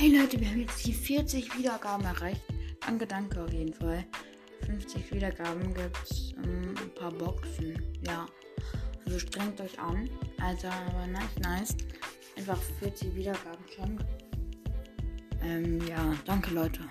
Hey Leute, wir haben jetzt die 40 Wiedergaben erreicht. Danke, danke auf jeden Fall. 50 Wiedergaben gibt es ähm, ein paar Boxen. Ja. Also strengt euch an. Also, aber nice, nice. Einfach 40 Wiedergaben schon. Ähm, ja, danke Leute.